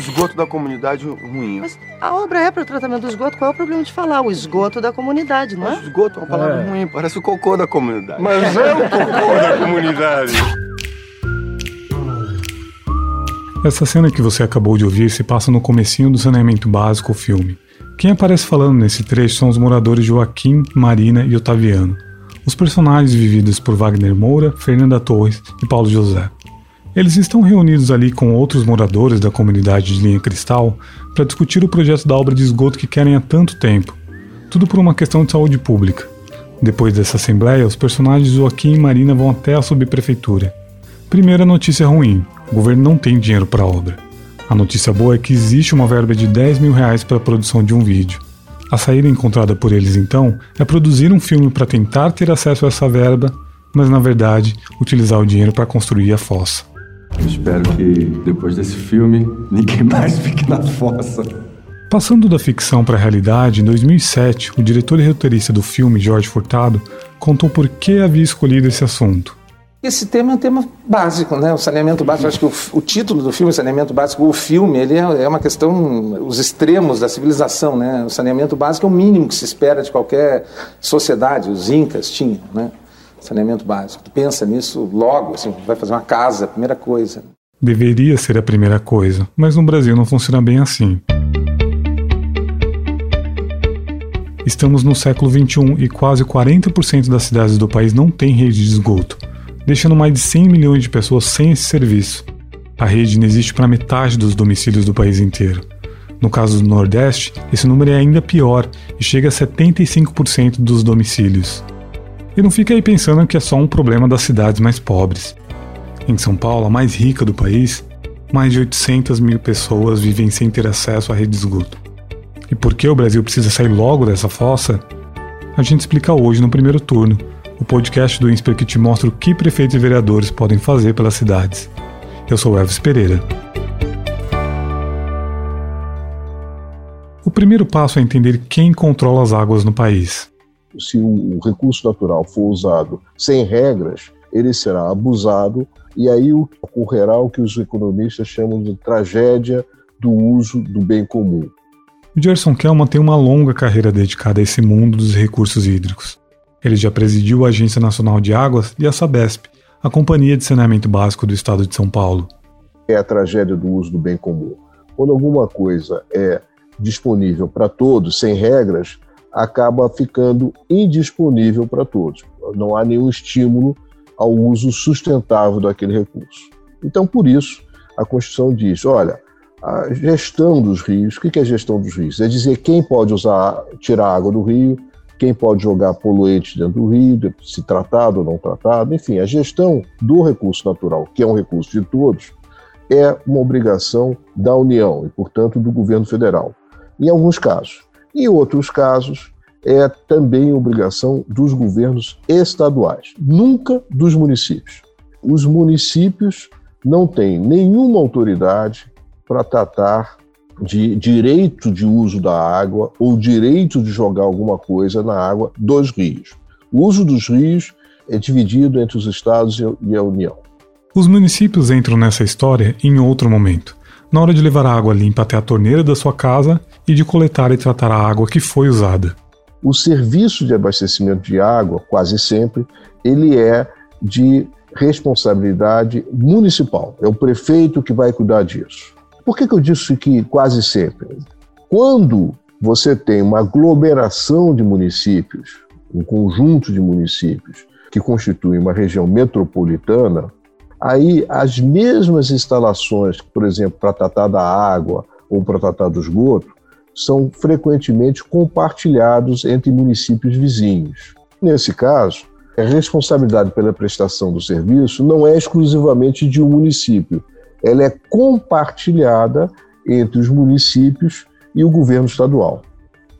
esgoto da comunidade ruim. Mas a obra é para o tratamento do esgoto, qual é o problema de falar? O esgoto da comunidade, não é? Mas esgoto é uma palavra É. ruim, parece o cocô da comunidade. Mas é o cocô da comunidade. Essa cena que você acabou de ouvir se passa no comecinho do saneamento básico o filme. Quem aparece falando nesse trecho são os moradores Joaquim, Marina e Otaviano, os personagens vividos por Wagner Moura, Fernanda Torres e Paulo José. Eles estão reunidos ali com outros moradores da comunidade de Linha Cristal para discutir o projeto da obra de esgoto que querem há tanto tempo, tudo por uma questão de saúde pública. Depois dessa assembleia, os personagens Joaquim e Marina vão até a subprefeitura. Primeira notícia ruim: o governo não tem dinheiro para a obra. A notícia boa é que existe uma verba de 10 mil reais para a produção de um vídeo. A saída encontrada por eles então é produzir um filme para tentar ter acesso a essa verba, mas na verdade utilizar o dinheiro para construir a fossa. Eu espero que depois desse filme ninguém mais fique na fossa. Passando da ficção para a realidade, em 2007, o diretor e roteirista do filme, Jorge Furtado, contou por que havia escolhido esse assunto. Esse tema é um tema básico, né? O saneamento básico. Acho que o, o título do filme, Saneamento Básico, o filme, ele é, é uma questão, os extremos da civilização, né? O saneamento básico é o mínimo que se espera de qualquer sociedade. Os incas tinham, né? Saneamento básico. Tu pensa nisso logo, assim, vai fazer uma casa, primeira coisa. Deveria ser a primeira coisa, mas no Brasil não funciona bem assim. Estamos no século XXI e quase 40% das cidades do país não têm rede de esgoto, deixando mais de 100 milhões de pessoas sem esse serviço. A rede não existe para metade dos domicílios do país inteiro. No caso do Nordeste, esse número é ainda pior e chega a 75% dos domicílios. E não fica aí pensando que é só um problema das cidades mais pobres. Em São Paulo, a mais rica do país, mais de 800 mil pessoas vivem sem ter acesso à rede de esgoto. E por que o Brasil precisa sair logo dessa fossa? A gente explica hoje no primeiro turno, o podcast do INSPER que te mostra o que prefeitos e vereadores podem fazer pelas cidades. Eu sou Elvis Pereira. O primeiro passo é entender quem controla as águas no país. Se o recurso natural for usado sem regras, ele será abusado e aí ocorrerá o que os economistas chamam de tragédia do uso do bem comum. O Gerson Kelman tem uma longa carreira dedicada a esse mundo dos recursos hídricos. Ele já presidiu a Agência Nacional de Águas e a Sabesp, a Companhia de Saneamento Básico do Estado de São Paulo. É a tragédia do uso do bem comum. Quando alguma coisa é disponível para todos, sem regras, acaba ficando indisponível para todos. Não há nenhum estímulo ao uso sustentável daquele recurso. Então, por isso, a Constituição diz: olha, a gestão dos rios, o que é a gestão dos rios? É dizer quem pode usar, tirar água do rio, quem pode jogar poluentes dentro do rio, se tratado ou não tratado, enfim, a gestão do recurso natural, que é um recurso de todos, é uma obrigação da União e, portanto, do governo federal. Em alguns casos. Em outros casos, é também obrigação dos governos estaduais, nunca dos municípios. Os municípios não têm nenhuma autoridade para tratar de direito de uso da água ou direito de jogar alguma coisa na água dos rios. O uso dos rios é dividido entre os estados e a União. Os municípios entram nessa história em outro momento, na hora de levar a água limpa até a torneira da sua casa e de coletar e tratar a água que foi usada. O serviço de abastecimento de água, quase sempre, ele é de responsabilidade municipal. É o prefeito que vai cuidar disso. Por que, que eu disse que quase sempre? Quando você tem uma aglomeração de municípios, um conjunto de municípios que constitui uma região metropolitana, aí as mesmas instalações, por exemplo, para tratar da água ou para tratar do esgoto, são frequentemente compartilhados entre municípios vizinhos. Nesse caso, a responsabilidade pela prestação do serviço não é exclusivamente de um município, ela é compartilhada entre os municípios e o governo estadual.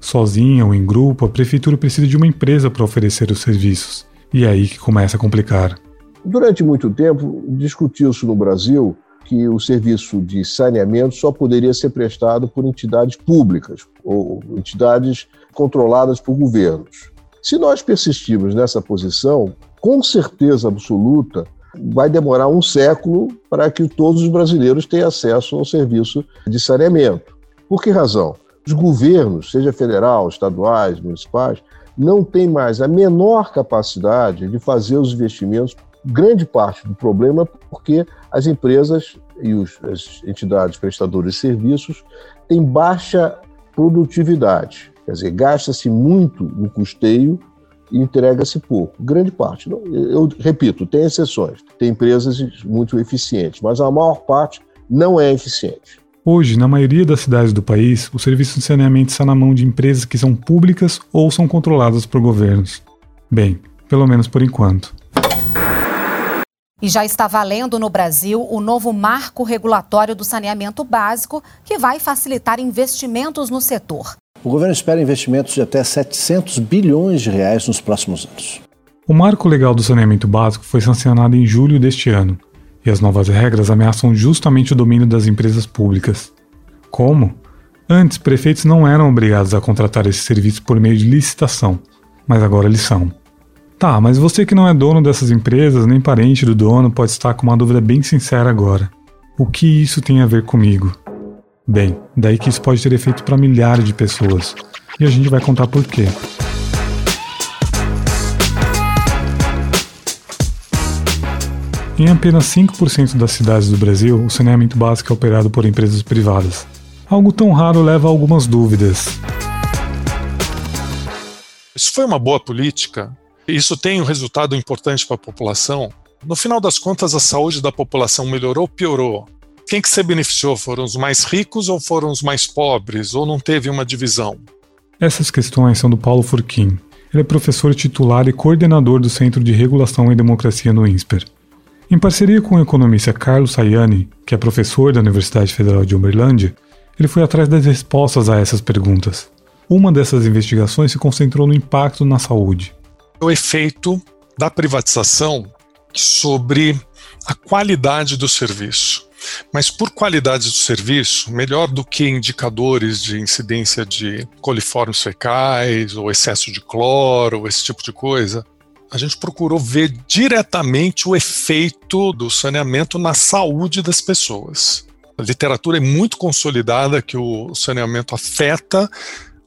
Sozinha ou em grupo, a prefeitura precisa de uma empresa para oferecer os serviços. E é aí que começa a complicar. Durante muito tempo, discutiu-se no Brasil que o serviço de saneamento só poderia ser prestado por entidades públicas ou entidades controladas por governos. Se nós persistirmos nessa posição, com certeza absoluta, vai demorar um século para que todos os brasileiros tenham acesso ao serviço de saneamento. Por que razão? Os governos, seja federal, estaduais, municipais, não têm mais a menor capacidade de fazer os investimentos. Grande parte do problema porque as empresas e os, as entidades prestadoras de serviços têm baixa produtividade. Quer dizer, gasta-se muito no custeio e entrega-se pouco. Grande parte. Eu repito, tem exceções. Tem empresas muito eficientes, mas a maior parte não é eficiente. Hoje, na maioria das cidades do país, o serviço de saneamento está na mão de empresas que são públicas ou são controladas por governos. Bem, pelo menos por enquanto. E já está valendo no Brasil o novo marco regulatório do saneamento básico, que vai facilitar investimentos no setor. O governo espera investimentos de até 700 bilhões de reais nos próximos anos. O marco legal do saneamento básico foi sancionado em julho deste ano, e as novas regras ameaçam justamente o domínio das empresas públicas. Como? Antes, prefeitos não eram obrigados a contratar esse serviço por meio de licitação, mas agora eles são. Tá, mas você que não é dono dessas empresas, nem parente do dono, pode estar com uma dúvida bem sincera agora. O que isso tem a ver comigo? Bem, daí que isso pode ter efeito para milhares de pessoas. E a gente vai contar por quê. Em apenas 5% das cidades do Brasil, o saneamento básico é operado por empresas privadas. Algo tão raro leva a algumas dúvidas. Isso foi uma boa política? Isso tem um resultado importante para a população? No final das contas, a saúde da população melhorou ou piorou? Quem que se beneficiou? Foram os mais ricos ou foram os mais pobres? Ou não teve uma divisão? Essas questões são do Paulo Furquim. Ele é professor titular e coordenador do Centro de Regulação e Democracia no INSPER. Em parceria com o economista Carlos Sayani, que é professor da Universidade Federal de Uberlândia, ele foi atrás das respostas a essas perguntas. Uma dessas investigações se concentrou no impacto na saúde. O efeito da privatização sobre a qualidade do serviço. Mas por qualidade do serviço, melhor do que indicadores de incidência de coliformes fecais ou excesso de cloro, esse tipo de coisa, a gente procurou ver diretamente o efeito do saneamento na saúde das pessoas. A literatura é muito consolidada que o saneamento afeta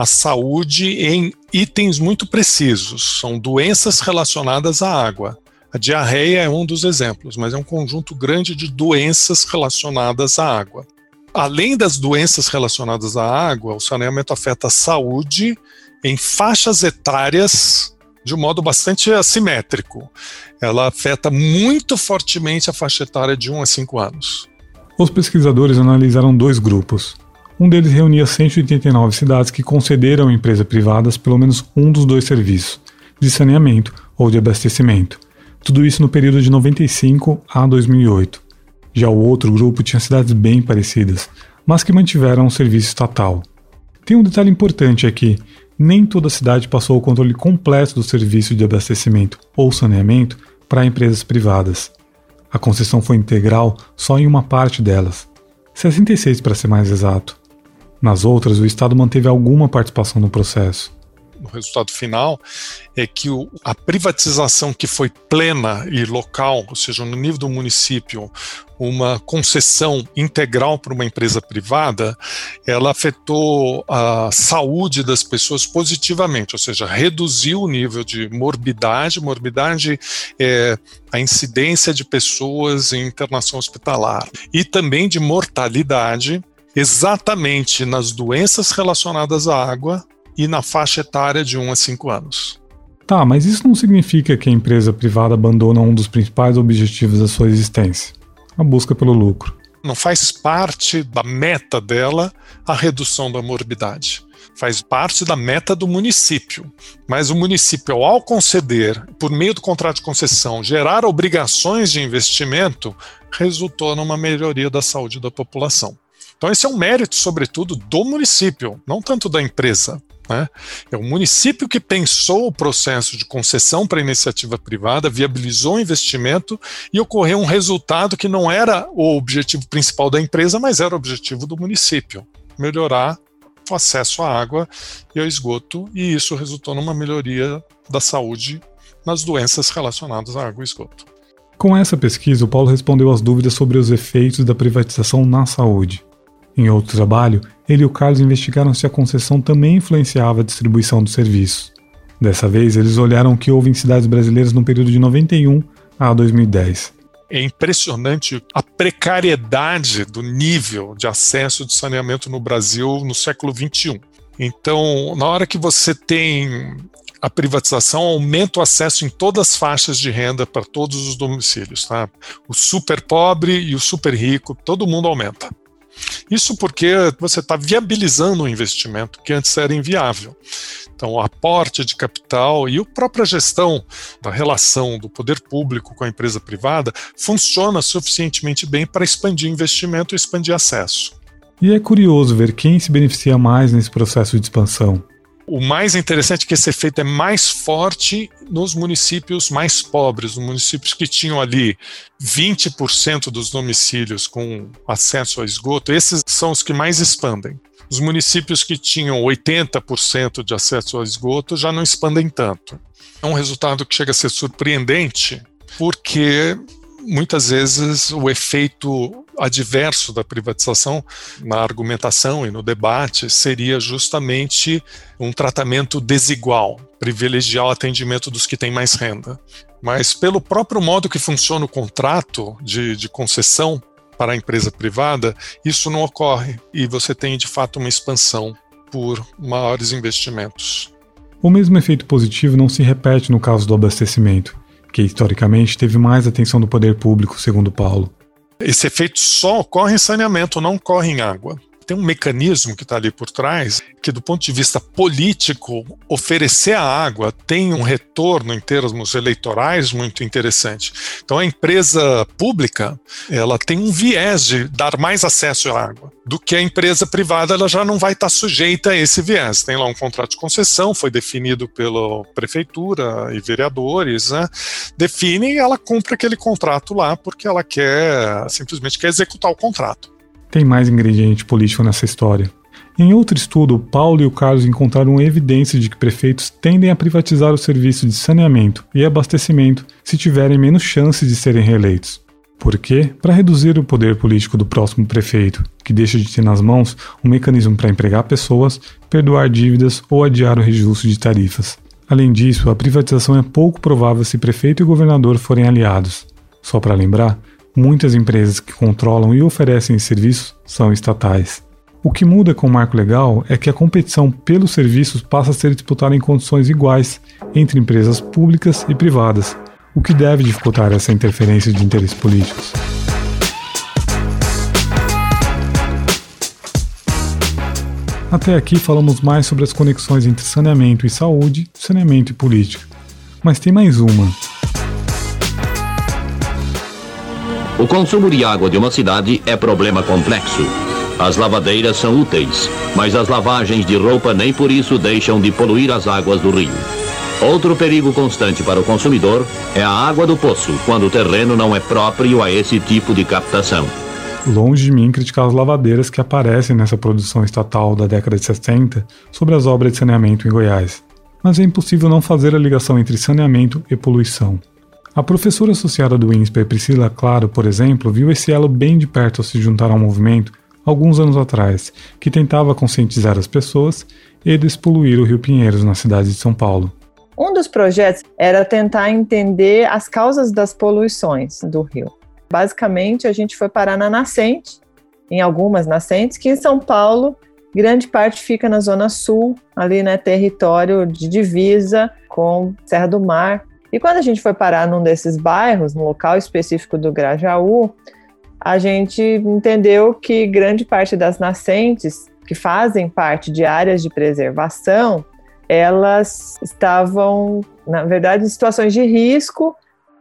a saúde em itens muito precisos. São doenças relacionadas à água. A diarreia é um dos exemplos, mas é um conjunto grande de doenças relacionadas à água. Além das doenças relacionadas à água, o saneamento afeta a saúde em faixas etárias de um modo bastante assimétrico. Ela afeta muito fortemente a faixa etária de 1 a 5 anos. Os pesquisadores analisaram dois grupos. Um deles reunia 189 cidades que concederam a empresas privadas pelo menos um dos dois serviços, de saneamento ou de abastecimento tudo isso no período de 95 a 2008. Já o outro grupo tinha cidades bem parecidas, mas que mantiveram um serviço estatal. Tem um detalhe importante aqui: nem toda cidade passou o controle completo do serviço de abastecimento ou saneamento para empresas privadas. A concessão foi integral só em uma parte delas, 66 para ser mais exato. Nas outras, o Estado manteve alguma participação no processo no resultado final, é que o, a privatização que foi plena e local, ou seja, no nível do município, uma concessão integral para uma empresa privada, ela afetou a saúde das pessoas positivamente, ou seja, reduziu o nível de morbidade. Morbidade é a incidência de pessoas em internação hospitalar e também de mortalidade, exatamente nas doenças relacionadas à água, e na faixa etária de 1 a 5 anos. Tá, mas isso não significa que a empresa privada abandona um dos principais objetivos da sua existência, a busca pelo lucro. Não faz parte da meta dela a redução da morbidade. Faz parte da meta do município. Mas o município, ao conceder, por meio do contrato de concessão, gerar obrigações de investimento, resultou numa melhoria da saúde da população. Então, esse é um mérito, sobretudo, do município, não tanto da empresa. Né? É o município que pensou o processo de concessão para iniciativa privada, viabilizou o investimento e ocorreu um resultado que não era o objetivo principal da empresa, mas era o objetivo do município: melhorar o acesso à água e ao esgoto, e isso resultou numa melhoria da saúde nas doenças relacionadas à água e esgoto. Com essa pesquisa, o Paulo respondeu às dúvidas sobre os efeitos da privatização na saúde. Em outro trabalho, ele e o Carlos investigaram se a concessão também influenciava a distribuição dos serviços. Dessa vez, eles olharam o que houve em cidades brasileiras no período de 91 a 2010. É impressionante a precariedade do nível de acesso de saneamento no Brasil no século XXI. Então, na hora que você tem a privatização aumenta o acesso em todas as faixas de renda para todos os domicílios. Tá? O super pobre e o super rico, todo mundo aumenta. Isso porque você está viabilizando um investimento que antes era inviável. Então, o aporte de capital e a própria gestão da relação do poder público com a empresa privada funciona suficientemente bem para expandir investimento e expandir acesso. E é curioso ver quem se beneficia mais nesse processo de expansão. O mais interessante é que esse efeito é mais forte nos municípios mais pobres, nos municípios que tinham ali 20% dos domicílios com acesso a esgoto, esses são os que mais expandem. Os municípios que tinham 80% de acesso ao esgoto já não expandem tanto. É um resultado que chega a ser surpreendente, porque muitas vezes o efeito adverso da privatização na argumentação e no debate seria justamente um tratamento desigual, privilegiar o atendimento dos que têm mais renda. Mas pelo próprio modo que funciona o contrato de, de concessão para a empresa privada, isso não ocorre e você tem de fato uma expansão por maiores investimentos. O mesmo efeito positivo não se repete no caso do abastecimento que historicamente teve mais atenção do poder público, segundo Paulo. Esse efeito só ocorre em saneamento, não ocorre em água tem um mecanismo que está ali por trás que, do ponto de vista político, oferecer a água tem um retorno em termos eleitorais muito interessante. Então, a empresa pública ela tem um viés de dar mais acesso à água do que a empresa privada. Ela já não vai estar tá sujeita a esse viés. Tem lá um contrato de concessão, foi definido pela prefeitura e vereadores, né? define e ela cumpre aquele contrato lá porque ela quer simplesmente quer executar o contrato. Tem mais ingrediente político nessa história. Em outro estudo, Paulo e o Carlos encontraram evidências de que prefeitos tendem a privatizar o serviço de saneamento e abastecimento se tiverem menos chances de serem reeleitos. Por quê? Para reduzir o poder político do próximo prefeito, que deixa de ter nas mãos um mecanismo para empregar pessoas, perdoar dívidas ou adiar o reajuste de tarifas. Além disso, a privatização é pouco provável se prefeito e governador forem aliados. Só para lembrar, Muitas empresas que controlam e oferecem serviços são estatais. O que muda com o marco legal é que a competição pelos serviços passa a ser disputada em condições iguais entre empresas públicas e privadas, o que deve dificultar essa interferência de interesses políticos. Até aqui falamos mais sobre as conexões entre saneamento e saúde, saneamento e política. Mas tem mais uma. O consumo de água de uma cidade é problema complexo. As lavadeiras são úteis, mas as lavagens de roupa nem por isso deixam de poluir as águas do rio. Outro perigo constante para o consumidor é a água do poço, quando o terreno não é próprio a esse tipo de captação. Longe de mim criticar as lavadeiras que aparecem nessa produção estatal da década de 60 sobre as obras de saneamento em Goiás. Mas é impossível não fazer a ligação entre saneamento e poluição. A professora associada do INSPER, Priscila Claro, por exemplo, viu esse elo bem de perto ao se juntar ao movimento alguns anos atrás, que tentava conscientizar as pessoas e despoluir o Rio Pinheiros na cidade de São Paulo. Um dos projetos era tentar entender as causas das poluições do rio. Basicamente, a gente foi parar na nascente, em algumas nascentes, que em São Paulo, grande parte fica na zona sul, ali né, território de divisa com Serra do Mar, e quando a gente foi parar num desses bairros, no local específico do Grajaú, a gente entendeu que grande parte das nascentes que fazem parte de áreas de preservação, elas estavam, na verdade, em situações de risco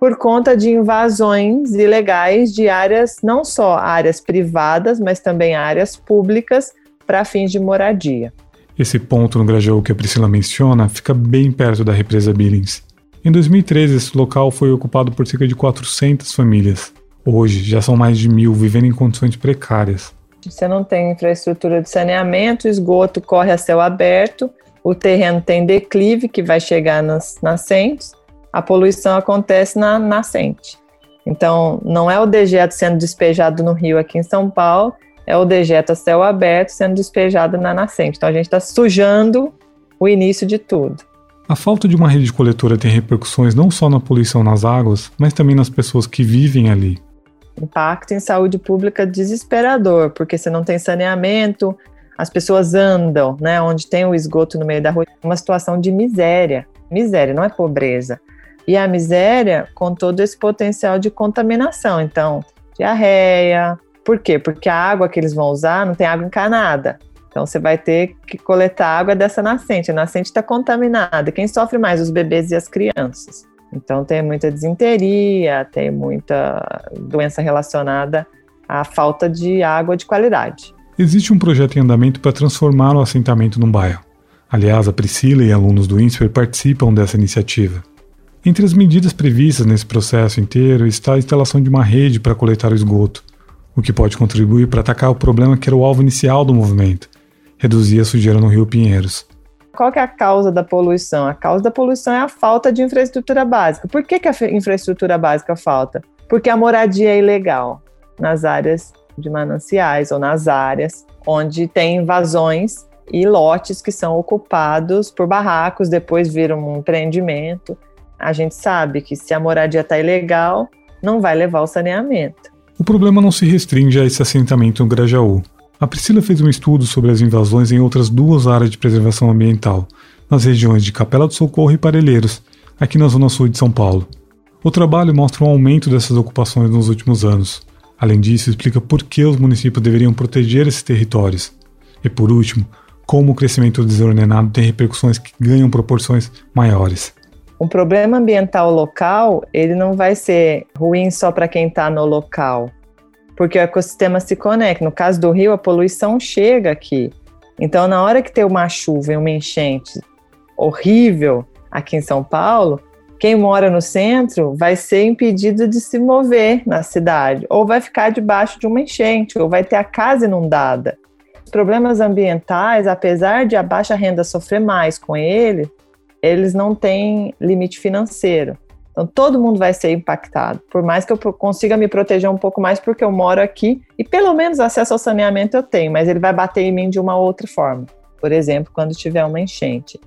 por conta de invasões ilegais de áreas, não só áreas privadas, mas também áreas públicas para fins de moradia. Esse ponto no Grajaú que a Priscila menciona fica bem perto da represa Billings. Em 2013, esse local foi ocupado por cerca de 400 famílias. Hoje, já são mais de mil vivendo em condições precárias. Você não tem infraestrutura de saneamento, esgoto corre a céu aberto, o terreno tem declive que vai chegar nas nascentes, a poluição acontece na nascente. Então, não é o dejeto sendo despejado no rio aqui em São Paulo, é o dejeto a céu aberto sendo despejado na nascente. Então, a gente está sujando o início de tudo. A falta de uma rede coletora tem repercussões não só na poluição nas águas, mas também nas pessoas que vivem ali. Impacto em saúde pública desesperador, porque você não tem saneamento, as pessoas andam, né, onde tem o esgoto no meio da rua, uma situação de miséria. Miséria, não é pobreza. E a miséria com todo esse potencial de contaminação. Então, diarreia. Por quê? Porque a água que eles vão usar não tem água encanada. Então você vai ter que coletar água dessa nascente. A nascente está contaminada. Quem sofre mais? Os bebês e as crianças. Então tem muita desinteria, tem muita doença relacionada à falta de água de qualidade. Existe um projeto em andamento para transformar o assentamento num bairro. Aliás, a Priscila e alunos do INSPER participam dessa iniciativa. Entre as medidas previstas nesse processo inteiro está a instalação de uma rede para coletar o esgoto, o que pode contribuir para atacar o problema que era o alvo inicial do movimento, reduzir a sujeira no Rio Pinheiros. Qual é a causa da poluição? A causa da poluição é a falta de infraestrutura básica. Por que, que a infraestrutura básica falta? Porque a moradia é ilegal nas áreas de mananciais ou nas áreas onde tem invasões e lotes que são ocupados por barracos, depois viram um empreendimento. A gente sabe que se a moradia está ilegal, não vai levar ao saneamento. O problema não se restringe a esse assentamento no Grajaú. A Priscila fez um estudo sobre as invasões em outras duas áreas de preservação ambiental, nas regiões de Capela do Socorro e Parelheiros, aqui na zona sul de São Paulo. O trabalho mostra um aumento dessas ocupações nos últimos anos. Além disso, explica por que os municípios deveriam proteger esses territórios. E por último, como o crescimento desordenado tem repercussões que ganham proporções maiores. O problema ambiental local, ele não vai ser ruim só para quem está no local, porque o ecossistema se conecta. No caso do rio, a poluição chega aqui. Então, na hora que tem uma chuva e uma enchente horrível aqui em São Paulo, quem mora no centro vai ser impedido de se mover na cidade, ou vai ficar debaixo de uma enchente, ou vai ter a casa inundada. Os problemas ambientais, apesar de a baixa renda sofrer mais com ele, eles não têm limite financeiro. Então, todo mundo vai ser impactado. Por mais que eu consiga me proteger um pouco mais, porque eu moro aqui e pelo menos acesso ao saneamento eu tenho, mas ele vai bater em mim de uma outra forma. Por exemplo, quando tiver uma enchente.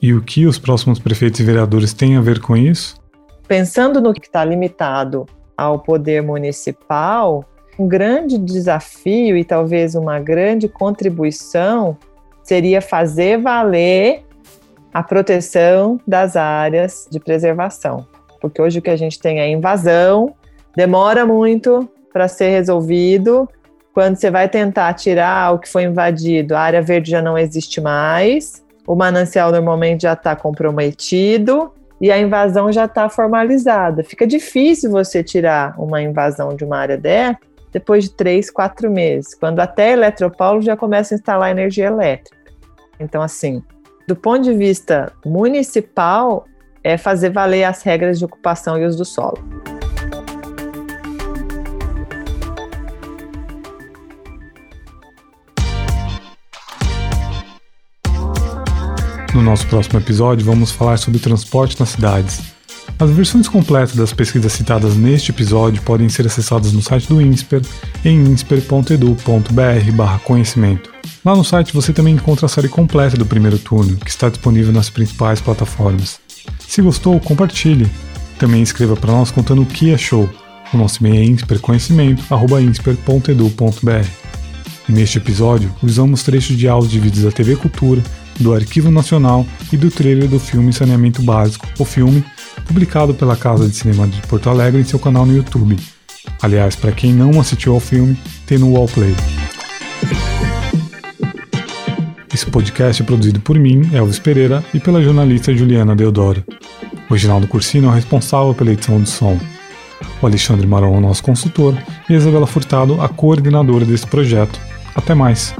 E o que os próximos prefeitos e vereadores têm a ver com isso? Pensando no que está limitado ao poder municipal, um grande desafio e talvez uma grande contribuição seria fazer valer a proteção das áreas de preservação porque hoje o que a gente tem é invasão, demora muito para ser resolvido. Quando você vai tentar tirar o que foi invadido, a área verde já não existe mais, o manancial normalmente já está comprometido e a invasão já está formalizada. Fica difícil você tirar uma invasão de uma área dessa depois de três, quatro meses, quando até Eletropaulo já começa a instalar energia elétrica. Então, assim, do ponto de vista municipal, é fazer valer as regras de ocupação e uso do solo. No nosso próximo episódio, vamos falar sobre transporte nas cidades. As versões completas das pesquisas citadas neste episódio podem ser acessadas no site do INSPER em insper.edu.br/conhecimento. Lá no site você também encontra a série completa do primeiro turno, que está disponível nas principais plataformas. Se gostou, compartilhe. Também escreva para nós contando o que achou. O nosso e-mail é insper.conhecimento.insper.edu.br. Neste episódio, usamos trechos de áudio de vídeos da TV Cultura, do Arquivo Nacional e do trailer do filme Saneamento Básico, o filme, publicado pela Casa de Cinema de Porto Alegre em seu canal no YouTube. Aliás, para quem não assistiu ao filme, tem no Wallplay. Esse podcast é produzido por mim, Elvis Pereira, e pela jornalista Juliana Deodoro. O Reginaldo Cursino é o responsável pela edição de som. O Alexandre Marão é o nosso consultor e a Isabela Furtado a coordenadora desse projeto. Até mais!